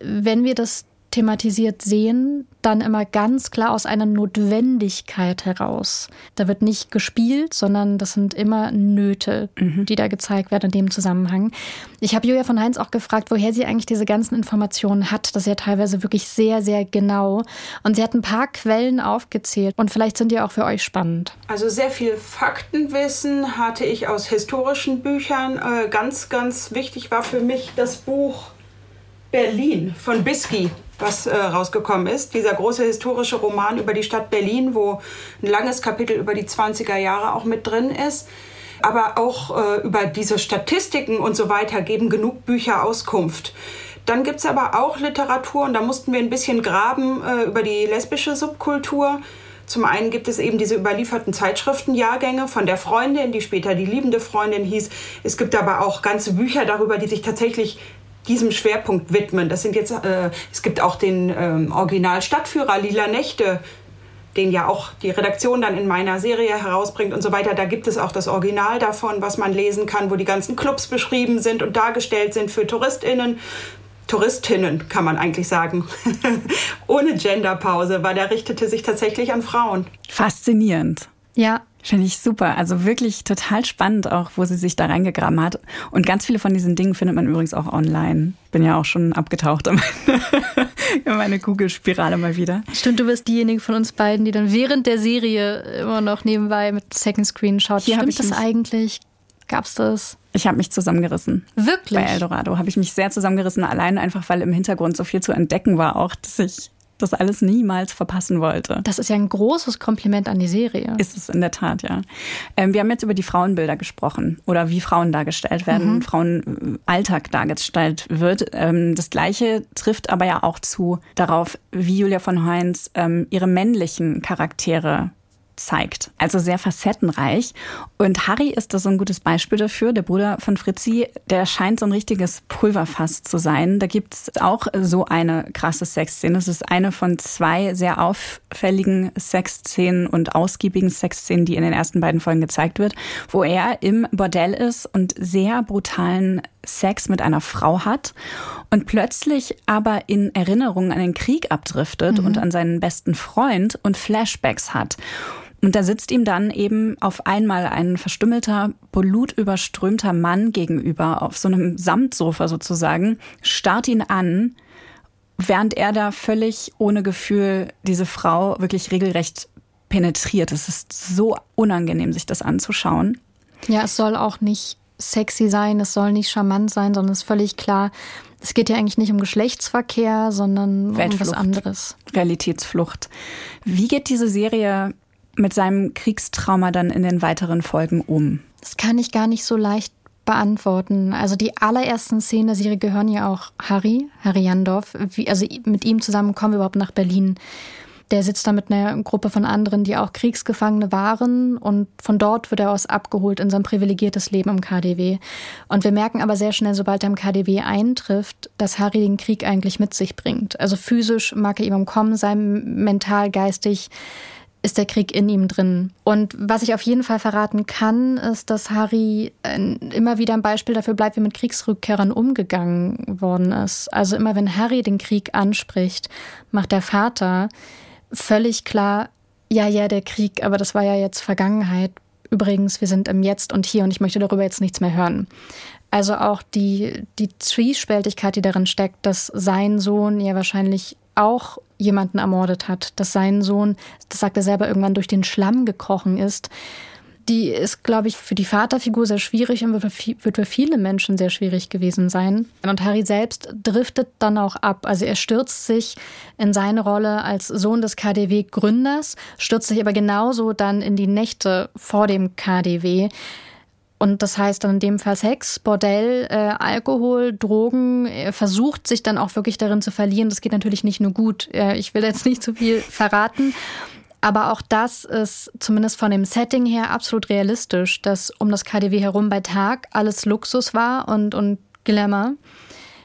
wenn wir das thematisiert sehen, dann immer ganz klar aus einer Notwendigkeit heraus. Da wird nicht gespielt, sondern das sind immer Nöte, mhm. die da gezeigt werden in dem Zusammenhang. Ich habe Julia von Heinz auch gefragt, woher sie eigentlich diese ganzen Informationen hat. Das ist ja teilweise wirklich sehr, sehr genau. Und sie hat ein paar Quellen aufgezählt und vielleicht sind die auch für euch spannend. Also sehr viel Faktenwissen hatte ich aus historischen Büchern. Äh, ganz, ganz wichtig war für mich das Buch Berlin von Bisky was äh, rausgekommen ist. Dieser große historische Roman über die Stadt Berlin, wo ein langes Kapitel über die 20er Jahre auch mit drin ist. Aber auch äh, über diese Statistiken und so weiter geben genug Bücher Auskunft. Dann gibt es aber auch Literatur und da mussten wir ein bisschen graben äh, über die lesbische Subkultur. Zum einen gibt es eben diese überlieferten Zeitschriftenjahrgänge von der Freundin, die später die liebende Freundin hieß. Es gibt aber auch ganze Bücher darüber, die sich tatsächlich diesem Schwerpunkt widmen. Das sind jetzt, äh, es gibt auch den ähm, Original Stadtführer Lila Nächte, den ja auch die Redaktion dann in meiner Serie herausbringt und so weiter. Da gibt es auch das Original davon, was man lesen kann, wo die ganzen Clubs beschrieben sind und dargestellt sind für TouristInnen. Touristinnen kann man eigentlich sagen, ohne Genderpause, weil der richtete sich tatsächlich an Frauen. Faszinierend. Ja, Finde ich super. Also wirklich total spannend auch, wo sie sich da reingegraben hat. Und ganz viele von diesen Dingen findet man übrigens auch online. Bin ja auch schon abgetaucht in meine, meine Google-Spirale mal wieder. Stimmt, du bist diejenige von uns beiden, die dann während der Serie immer noch nebenbei mit Second Screen schaut. Hier Stimmt das eigentlich? Gab's das? Ich habe mich zusammengerissen. Wirklich? Bei Eldorado habe ich mich sehr zusammengerissen, allein einfach, weil im Hintergrund so viel zu entdecken war, auch, dass ich das alles niemals verpassen wollte. Das ist ja ein großes Kompliment an die Serie. Ist es in der Tat, ja. Ähm, wir haben jetzt über die Frauenbilder gesprochen oder wie Frauen dargestellt werden, mhm. Frauenalltag dargestellt wird. Ähm, das Gleiche trifft aber ja auch zu darauf, wie Julia von Heinz ähm, ihre männlichen Charaktere zeigt. Also sehr facettenreich. Und Harry ist da so ein gutes Beispiel dafür. Der Bruder von Fritzi, der scheint so ein richtiges Pulverfass zu sein. Da gibt's auch so eine krasse Sexszene. Das ist eine von zwei sehr auffälligen Sexszenen und ausgiebigen Sexszenen, die in den ersten beiden Folgen gezeigt wird, wo er im Bordell ist und sehr brutalen Sex mit einer Frau hat und plötzlich aber in Erinnerungen an den Krieg abdriftet mhm. und an seinen besten Freund und Flashbacks hat. Und da sitzt ihm dann eben auf einmal ein verstümmelter, blutüberströmter Mann gegenüber, auf so einem Samtsofa sozusagen, starrt ihn an, während er da völlig ohne Gefühl diese Frau wirklich regelrecht penetriert. Es ist so unangenehm, sich das anzuschauen. Ja, es soll auch nicht sexy sein, es soll nicht charmant sein, sondern es ist völlig klar, es geht ja eigentlich nicht um Geschlechtsverkehr, sondern um was anderes. Realitätsflucht. Wie geht diese Serie mit seinem Kriegstrauma dann in den weiteren Folgen um? Das kann ich gar nicht so leicht beantworten. Also die allerersten Szenen der Serie gehören ja auch Harry, Harry Jandorf. Wie, also mit ihm zusammen kommen wir überhaupt nach Berlin. Der sitzt da mit einer Gruppe von anderen, die auch Kriegsgefangene waren. Und von dort wird er aus abgeholt in sein privilegiertes Leben im KDW. Und wir merken aber sehr schnell, sobald er im KDW eintrifft, dass Harry den Krieg eigentlich mit sich bringt. Also physisch mag er ihm umkommen sein, mental, geistig ist der Krieg in ihm drin. Und was ich auf jeden Fall verraten kann, ist, dass Harry äh, immer wieder ein Beispiel dafür bleibt, wie mit Kriegsrückkehrern umgegangen worden ist. Also immer wenn Harry den Krieg anspricht, macht der Vater völlig klar, ja, ja, der Krieg, aber das war ja jetzt Vergangenheit. Übrigens, wir sind im Jetzt und hier und ich möchte darüber jetzt nichts mehr hören. Also auch die, die Zwiespältigkeit, die darin steckt, dass sein Sohn ja wahrscheinlich auch jemanden ermordet hat, dass sein Sohn, das sagt er selber, irgendwann durch den Schlamm gekrochen ist. Die ist, glaube ich, für die Vaterfigur sehr schwierig und wird für viele Menschen sehr schwierig gewesen sein. Und Harry selbst driftet dann auch ab. Also er stürzt sich in seine Rolle als Sohn des KDW-Gründers, stürzt sich aber genauso dann in die Nächte vor dem KDW Und das heißt dann in dem Fall Sex, Bordell, äh, Alkohol, Drogen, er versucht sich dann auch wirklich darin zu verlieren. Das geht natürlich nicht nur gut. Äh, ich will jetzt nicht zu viel verraten. Aber auch das ist zumindest von dem Setting her absolut realistisch, dass um das KDW herum bei Tag alles Luxus war und, und Glamour.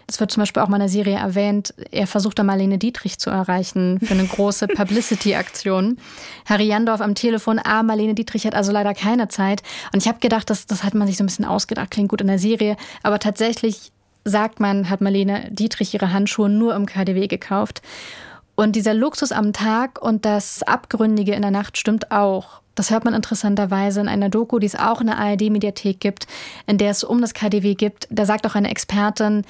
Es wird zum Beispiel auch mal in der Serie erwähnt, er versucht da Marlene Dietrich zu erreichen für eine große Publicity-Aktion. Harry Jandorf am Telefon, ah, Marlene Dietrich hat also leider keine Zeit. Und ich habe gedacht, das, das hat man sich so ein bisschen ausgedacht, klingt gut in der Serie. Aber tatsächlich sagt man, hat Marlene Dietrich ihre Handschuhe nur im KDW gekauft. Und dieser Luxus am Tag und das Abgründige in der Nacht stimmt auch. Das hört man interessanterweise in einer Doku, die es auch in der ARD-Mediathek gibt, in der es um das KDW gibt. Da sagt auch eine Expertin,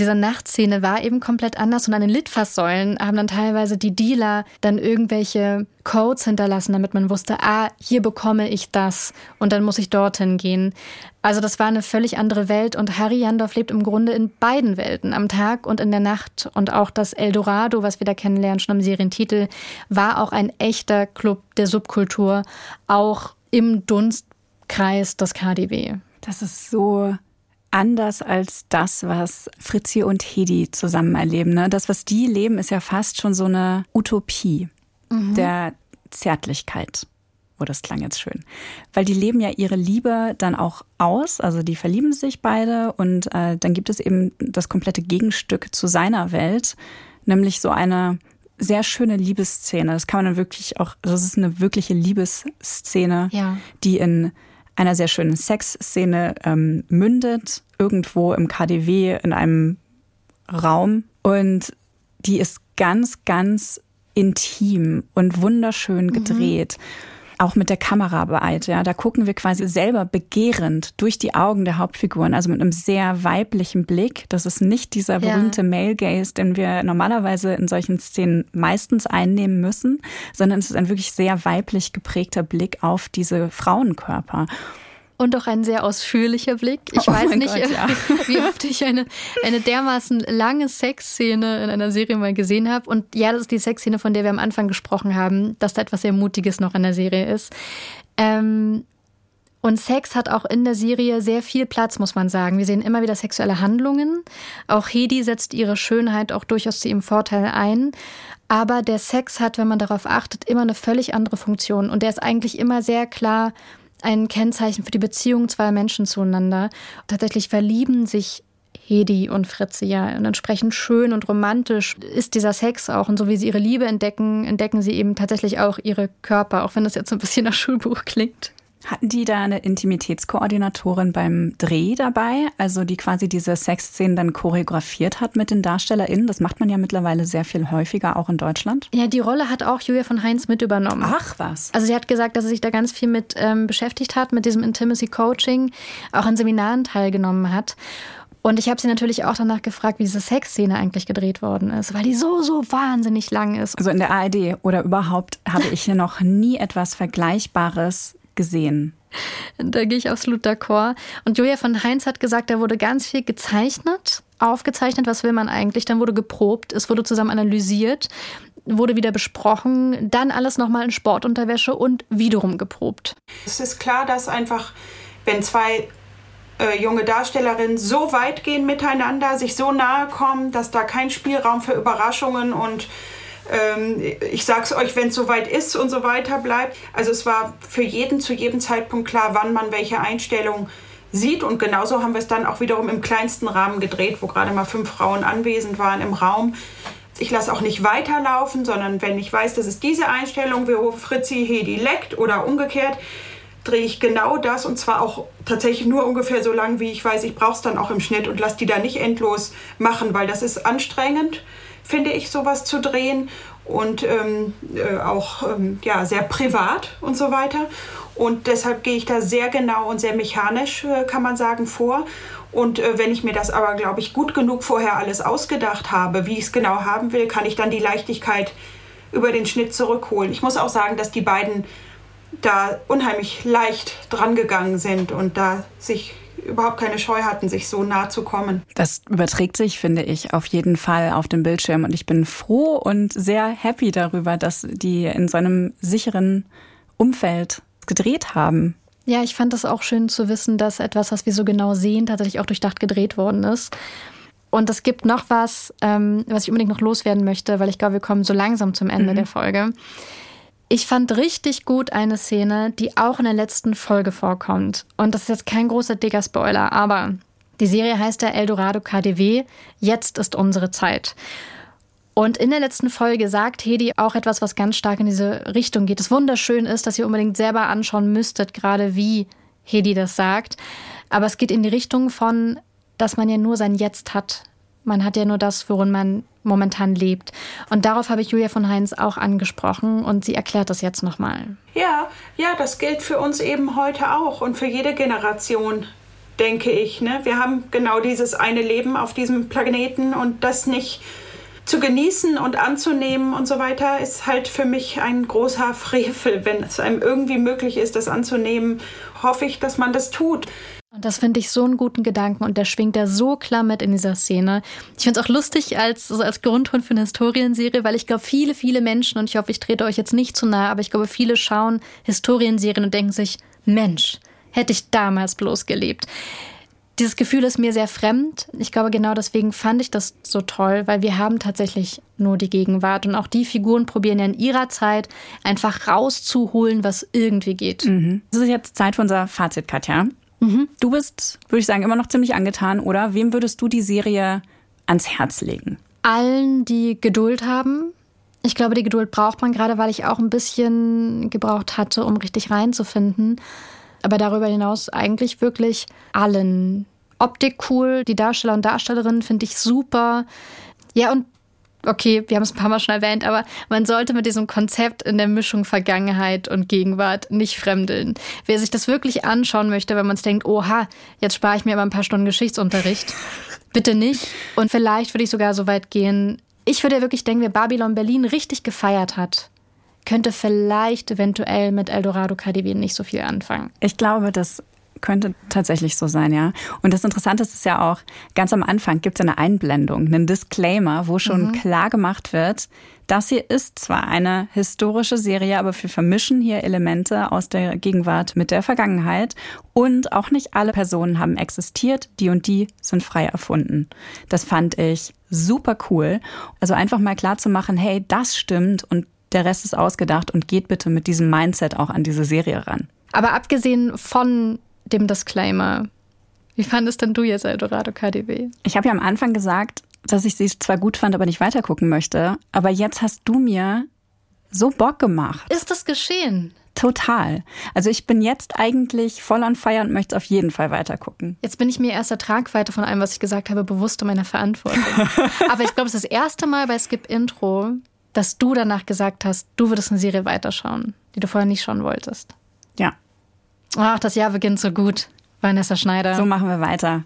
diese Nachtszene war eben komplett anders und an den Litfaßsäulen haben dann teilweise die Dealer dann irgendwelche Codes hinterlassen, damit man wusste, ah, hier bekomme ich das und dann muss ich dorthin gehen. Also das war eine völlig andere Welt und Harry Jandorf lebt im Grunde in beiden Welten, am Tag und in der Nacht. Und auch das Eldorado, was wir da kennenlernen, schon am Serientitel, war auch ein echter Club der Subkultur, auch im Dunstkreis des KDW. Das ist so anders als das, was Fritzi und Hedi zusammen erleben. Ne? Das, was die leben, ist ja fast schon so eine Utopie mhm. der Zärtlichkeit. Oh, das klang jetzt schön. Weil die leben ja ihre Liebe dann auch aus, also die verlieben sich beide und äh, dann gibt es eben das komplette Gegenstück zu seiner Welt, nämlich so eine sehr schöne Liebesszene. Das kann man dann wirklich auch, also das ist eine wirkliche Liebesszene, ja. die in einer sehr schönen Sexszene ähm, mündet, irgendwo im KDW in einem Raum. Und die ist ganz, ganz intim und wunderschön mhm. gedreht. Mhm auch mit der Kameraarbeit, ja, da gucken wir quasi selber begehrend durch die Augen der Hauptfiguren, also mit einem sehr weiblichen Blick. Das ist nicht dieser berühmte ja. Male Gaze, den wir normalerweise in solchen Szenen meistens einnehmen müssen, sondern es ist ein wirklich sehr weiblich geprägter Blick auf diese Frauenkörper und auch ein sehr ausführlicher Blick. Ich oh weiß nicht, Gott, ja. wie oft ich eine, eine dermaßen lange Sexszene in einer Serie mal gesehen habe. Und ja, das ist die Sexszene, von der wir am Anfang gesprochen haben, dass da etwas sehr Mutiges noch in der Serie ist. Ähm, und Sex hat auch in der Serie sehr viel Platz, muss man sagen. Wir sehen immer wieder sexuelle Handlungen. Auch Hedi setzt ihre Schönheit auch durchaus zu ihrem Vorteil ein. Aber der Sex hat, wenn man darauf achtet, immer eine völlig andere Funktion. Und der ist eigentlich immer sehr klar ein Kennzeichen für die Beziehung zweier Menschen zueinander. Tatsächlich verlieben sich Hedi und Fritze ja. Und entsprechend schön und romantisch ist dieser Sex auch. Und so wie sie ihre Liebe entdecken, entdecken sie eben tatsächlich auch ihre Körper, auch wenn das jetzt ein bisschen nach Schulbuch klingt. Hatten die da eine Intimitätskoordinatorin beim Dreh dabei, also die quasi diese Sexszenen dann choreografiert hat mit den DarstellerInnen? Das macht man ja mittlerweile sehr viel häufiger, auch in Deutschland. Ja, die Rolle hat auch Julia von Heinz mit übernommen. Ach was. Also sie hat gesagt, dass sie sich da ganz viel mit ähm, beschäftigt hat, mit diesem Intimacy Coaching, auch an Seminaren teilgenommen hat. Und ich habe sie natürlich auch danach gefragt, wie diese Sexszene eigentlich gedreht worden ist, weil die so, so wahnsinnig lang ist. Also in der ARD oder überhaupt habe ich noch nie etwas Vergleichbares gesehen. Da gehe ich absolut d'accord. Und Julia von Heinz hat gesagt, da wurde ganz viel gezeichnet, aufgezeichnet, was will man eigentlich. Dann wurde geprobt, es wurde zusammen analysiert, wurde wieder besprochen, dann alles nochmal in Sportunterwäsche und wiederum geprobt. Es ist klar, dass einfach, wenn zwei äh, junge Darstellerinnen so weit gehen miteinander, sich so nahe kommen, dass da kein Spielraum für Überraschungen und ähm, ich sag's euch, wenn es soweit ist und so weiter bleibt. Also es war für jeden zu jedem Zeitpunkt klar, wann man welche Einstellung sieht. Und genauso haben wir es dann auch wiederum im kleinsten Rahmen gedreht, wo gerade mal fünf Frauen anwesend waren im Raum. Ich lasse auch nicht weiterlaufen, sondern wenn ich weiß, das ist diese Einstellung, wo Fritzi Hedi leckt oder umgekehrt, drehe ich genau das und zwar auch tatsächlich nur ungefähr so lang, wie ich weiß, ich brauche es dann auch im Schnitt und lasse die da nicht endlos machen, weil das ist anstrengend finde ich, sowas zu drehen und ähm, äh, auch ähm, ja, sehr privat und so weiter. Und deshalb gehe ich da sehr genau und sehr mechanisch, äh, kann man sagen, vor. Und äh, wenn ich mir das aber, glaube ich, gut genug vorher alles ausgedacht habe, wie ich es genau haben will, kann ich dann die Leichtigkeit über den Schnitt zurückholen. Ich muss auch sagen, dass die beiden da unheimlich leicht drangegangen sind und da sich überhaupt keine Scheu hatten, sich so nah zu kommen. Das überträgt sich, finde ich, auf jeden Fall auf dem Bildschirm. Und ich bin froh und sehr happy darüber, dass die in so einem sicheren Umfeld gedreht haben. Ja, ich fand das auch schön zu wissen, dass etwas, was wir so genau sehen, tatsächlich auch durchdacht gedreht worden ist. Und es gibt noch was, ähm, was ich unbedingt noch loswerden möchte, weil ich glaube, wir kommen so langsam zum Ende mhm. der Folge. Ich fand richtig gut eine Szene, die auch in der letzten Folge vorkommt. Und das ist jetzt kein großer dicker Spoiler, aber die Serie heißt ja Eldorado KDW. Jetzt ist unsere Zeit. Und in der letzten Folge sagt Hedi auch etwas, was ganz stark in diese Richtung geht. Das wunderschön ist, dass ihr unbedingt selber anschauen müsstet, gerade wie Hedi das sagt. Aber es geht in die Richtung von, dass man ja nur sein Jetzt hat. Man hat ja nur das, worin man momentan lebt. Und darauf habe ich Julia von Heinz auch angesprochen und sie erklärt das jetzt nochmal. Ja, ja, das gilt für uns eben heute auch und für jede Generation, denke ich. Ne? Wir haben genau dieses eine Leben auf diesem Planeten und das nicht zu genießen und anzunehmen und so weiter, ist halt für mich ein großer Frevel. Wenn es einem irgendwie möglich ist, das anzunehmen, hoffe ich, dass man das tut. Und das finde ich so einen guten Gedanken und der schwingt da so klar mit in dieser Szene. Ich finde es auch lustig als, so als Grundton für eine Historienserie, weil ich glaube, viele, viele Menschen, und ich hoffe, ich trete euch jetzt nicht zu nahe, aber ich glaube, viele schauen Historienserien und denken sich, Mensch, hätte ich damals bloß gelebt dieses Gefühl ist mir sehr fremd. Ich glaube, genau deswegen fand ich das so toll, weil wir haben tatsächlich nur die Gegenwart und auch die Figuren probieren ja in ihrer Zeit einfach rauszuholen, was irgendwie geht. Mhm. Es ist jetzt Zeit für unser Fazit, Katja. Mhm. Du bist, würde ich sagen, immer noch ziemlich angetan, oder? Wem würdest du die Serie ans Herz legen? Allen, die Geduld haben. Ich glaube, die Geduld braucht man gerade, weil ich auch ein bisschen gebraucht hatte, um richtig reinzufinden aber darüber hinaus eigentlich wirklich allen. Optik cool, die Darsteller und Darstellerinnen finde ich super. Ja, und okay, wir haben es ein paar Mal schon erwähnt, aber man sollte mit diesem Konzept in der Mischung Vergangenheit und Gegenwart nicht fremdeln. Wer sich das wirklich anschauen möchte, wenn man es denkt, oha, jetzt spare ich mir aber ein paar Stunden Geschichtsunterricht, bitte nicht. Und vielleicht würde ich sogar so weit gehen, ich würde ja wirklich denken, wer Babylon Berlin richtig gefeiert hat, könnte vielleicht eventuell mit Eldorado KDW nicht so viel anfangen. Ich glaube, das könnte tatsächlich so sein, ja. Und das Interessante ist ja auch, ganz am Anfang gibt es eine Einblendung, einen Disclaimer, wo schon mhm. klar gemacht wird, das hier ist zwar eine historische Serie, aber wir vermischen hier Elemente aus der Gegenwart mit der Vergangenheit und auch nicht alle Personen haben existiert, die und die sind frei erfunden. Das fand ich super cool. Also einfach mal klar zu machen, hey, das stimmt und der Rest ist ausgedacht und geht bitte mit diesem Mindset auch an diese Serie ran. Aber abgesehen von dem Disclaimer, wie fandest denn du jetzt Eldorado KDW? Ich habe ja am Anfang gesagt, dass ich sie zwar gut fand, aber nicht weitergucken möchte. Aber jetzt hast du mir so Bock gemacht. Ist das geschehen? Total. Also ich bin jetzt eigentlich voll on fire und möchte auf jeden Fall weitergucken. Jetzt bin ich mir erst der Tragweite von allem, was ich gesagt habe, bewusst um meiner Verantwortung. Aber ich glaube, es ist das erste Mal bei Skip Intro, dass du danach gesagt hast, du würdest eine Serie weiterschauen, die du vorher nicht schauen wolltest. Ja. Ach, das Jahr beginnt so gut. Vanessa Schneider. So machen wir weiter.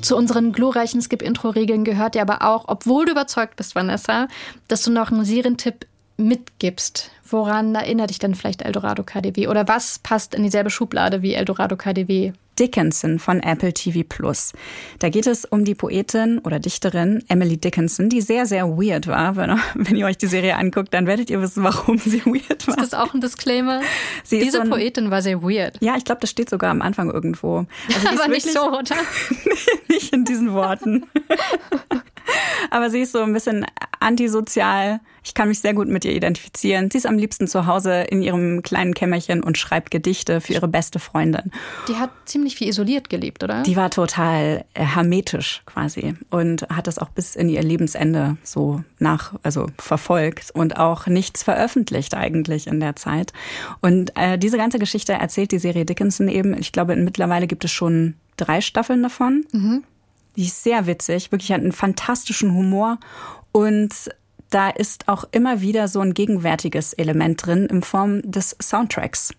Zu unseren glorreichen Skip-Intro-Regeln gehört ja aber auch, obwohl du überzeugt bist, Vanessa, dass du noch einen Serientipp mitgibst. Woran erinnert dich denn vielleicht Eldorado KDW? Oder was passt in dieselbe Schublade wie Eldorado KDW? Dickinson von Apple TV Plus. Da geht es um die Poetin oder Dichterin Emily Dickinson, die sehr, sehr weird war. Wenn, wenn ihr euch die Serie anguckt, dann werdet ihr wissen, warum sie weird war. Ist das auch ein Disclaimer? Sie Diese so ein, Poetin war sehr weird. Ja, ich glaube, das steht sogar am Anfang irgendwo. Also Aber nicht so, oder? nicht in diesen Worten. Aber sie ist so ein bisschen antisozial. Ich kann mich sehr gut mit ihr identifizieren. Sie ist am liebsten zu Hause in ihrem kleinen Kämmerchen und schreibt Gedichte für ihre beste Freundin. Die hat ziemlich viel isoliert gelebt, oder? Die war total äh, hermetisch quasi und hat das auch bis in ihr Lebensende so nach, also verfolgt und auch nichts veröffentlicht eigentlich in der Zeit. Und äh, diese ganze Geschichte erzählt die Serie Dickinson eben. Ich glaube, mittlerweile gibt es schon drei Staffeln davon. Mhm. Die ist sehr witzig, wirklich hat einen fantastischen Humor und da ist auch immer wieder so ein gegenwärtiges Element drin in Form des Soundtracks.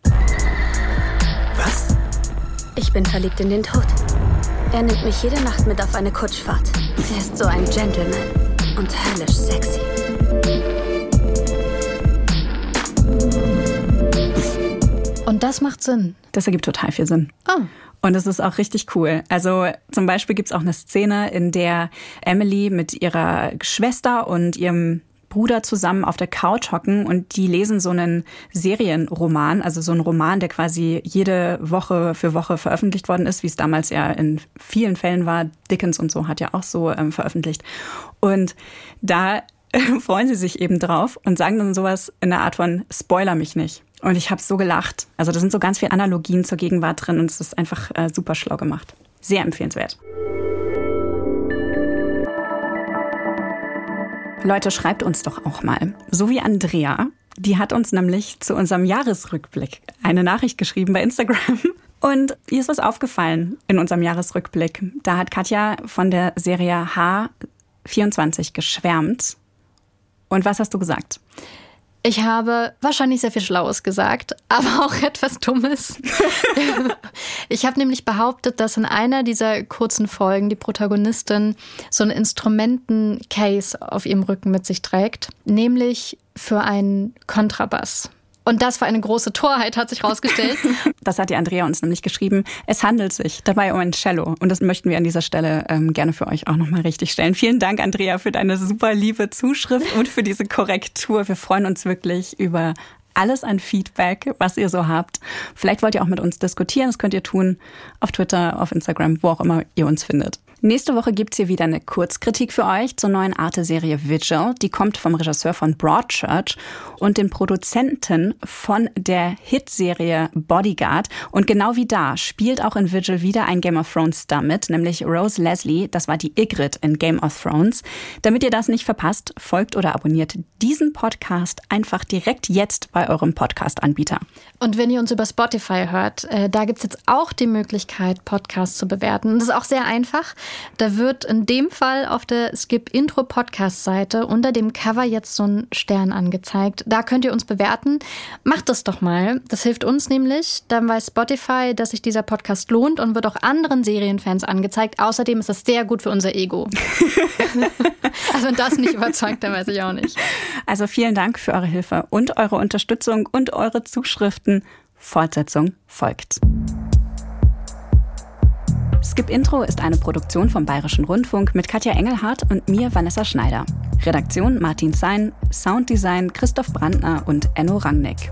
Was? Ich bin verliebt in den Tod. Er nimmt mich jede Nacht mit auf eine Kutschfahrt. Er ist so ein Gentleman und höllisch sexy. Und das macht Sinn. Das ergibt total viel Sinn. Oh. Und es ist auch richtig cool. Also zum Beispiel gibt es auch eine Szene, in der Emily mit ihrer Schwester und ihrem Bruder zusammen auf der Couch hocken und die lesen so einen Serienroman, also so einen Roman, der quasi jede Woche für Woche veröffentlicht worden ist, wie es damals ja in vielen Fällen war. Dickens und so hat ja auch so ähm, veröffentlicht. Und da freuen sie sich eben drauf und sagen dann sowas in der Art von Spoiler mich nicht. Und ich habe so gelacht. Also da sind so ganz viele Analogien zur Gegenwart drin und es ist einfach äh, super schlau gemacht. Sehr empfehlenswert. Leute, schreibt uns doch auch mal. So wie Andrea. Die hat uns nämlich zu unserem Jahresrückblick eine Nachricht geschrieben bei Instagram. Und ihr ist was aufgefallen in unserem Jahresrückblick. Da hat Katja von der Serie H24 geschwärmt. Und was hast du gesagt? Ich habe wahrscheinlich sehr viel Schlaues gesagt, aber auch etwas Dummes. ich habe nämlich behauptet, dass in einer dieser kurzen Folgen die Protagonistin so einen Instrumenten-Case auf ihrem Rücken mit sich trägt, nämlich für einen Kontrabass. Und das war eine große Torheit, hat sich herausgestellt. das hat die Andrea uns nämlich geschrieben. Es handelt sich dabei um ein Cello. Und das möchten wir an dieser Stelle ähm, gerne für euch auch nochmal richtig stellen. Vielen Dank, Andrea, für deine super liebe Zuschrift und für diese Korrektur. Wir freuen uns wirklich über alles an Feedback, was ihr so habt. Vielleicht wollt ihr auch mit uns diskutieren. Das könnt ihr tun auf Twitter, auf Instagram, wo auch immer ihr uns findet. Nächste Woche gibt's hier wieder eine Kurzkritik für euch zur neuen Arte-Serie Vigil. Die kommt vom Regisseur von Broadchurch und den Produzenten von der Hitserie Bodyguard. Und genau wie da spielt auch in Vigil wieder ein Game of Thrones Star mit, nämlich Rose Leslie. Das war die Ygritte in Game of Thrones. Damit ihr das nicht verpasst, folgt oder abonniert diesen Podcast einfach direkt jetzt bei eurem Podcast-Anbieter. Und wenn ihr uns über Spotify hört, äh, da gibt's jetzt auch die Möglichkeit, Podcasts zu bewerten. Das ist auch sehr einfach. Da wird in dem Fall auf der Skip Intro Podcast Seite unter dem Cover jetzt so ein Stern angezeigt. Da könnt ihr uns bewerten. Macht das doch mal. Das hilft uns nämlich. Dann weiß Spotify, dass sich dieser Podcast lohnt und wird auch anderen Serienfans angezeigt. Außerdem ist das sehr gut für unser Ego. also wenn das nicht überzeugt, dann weiß ich auch nicht. Also vielen Dank für eure Hilfe und eure Unterstützung und eure Zuschriften. Fortsetzung folgt. Skip Intro ist eine Produktion vom Bayerischen Rundfunk mit Katja Engelhardt und mir, Vanessa Schneider. Redaktion Martin Sein, Sounddesign Christoph Brandner und Enno Rangnick.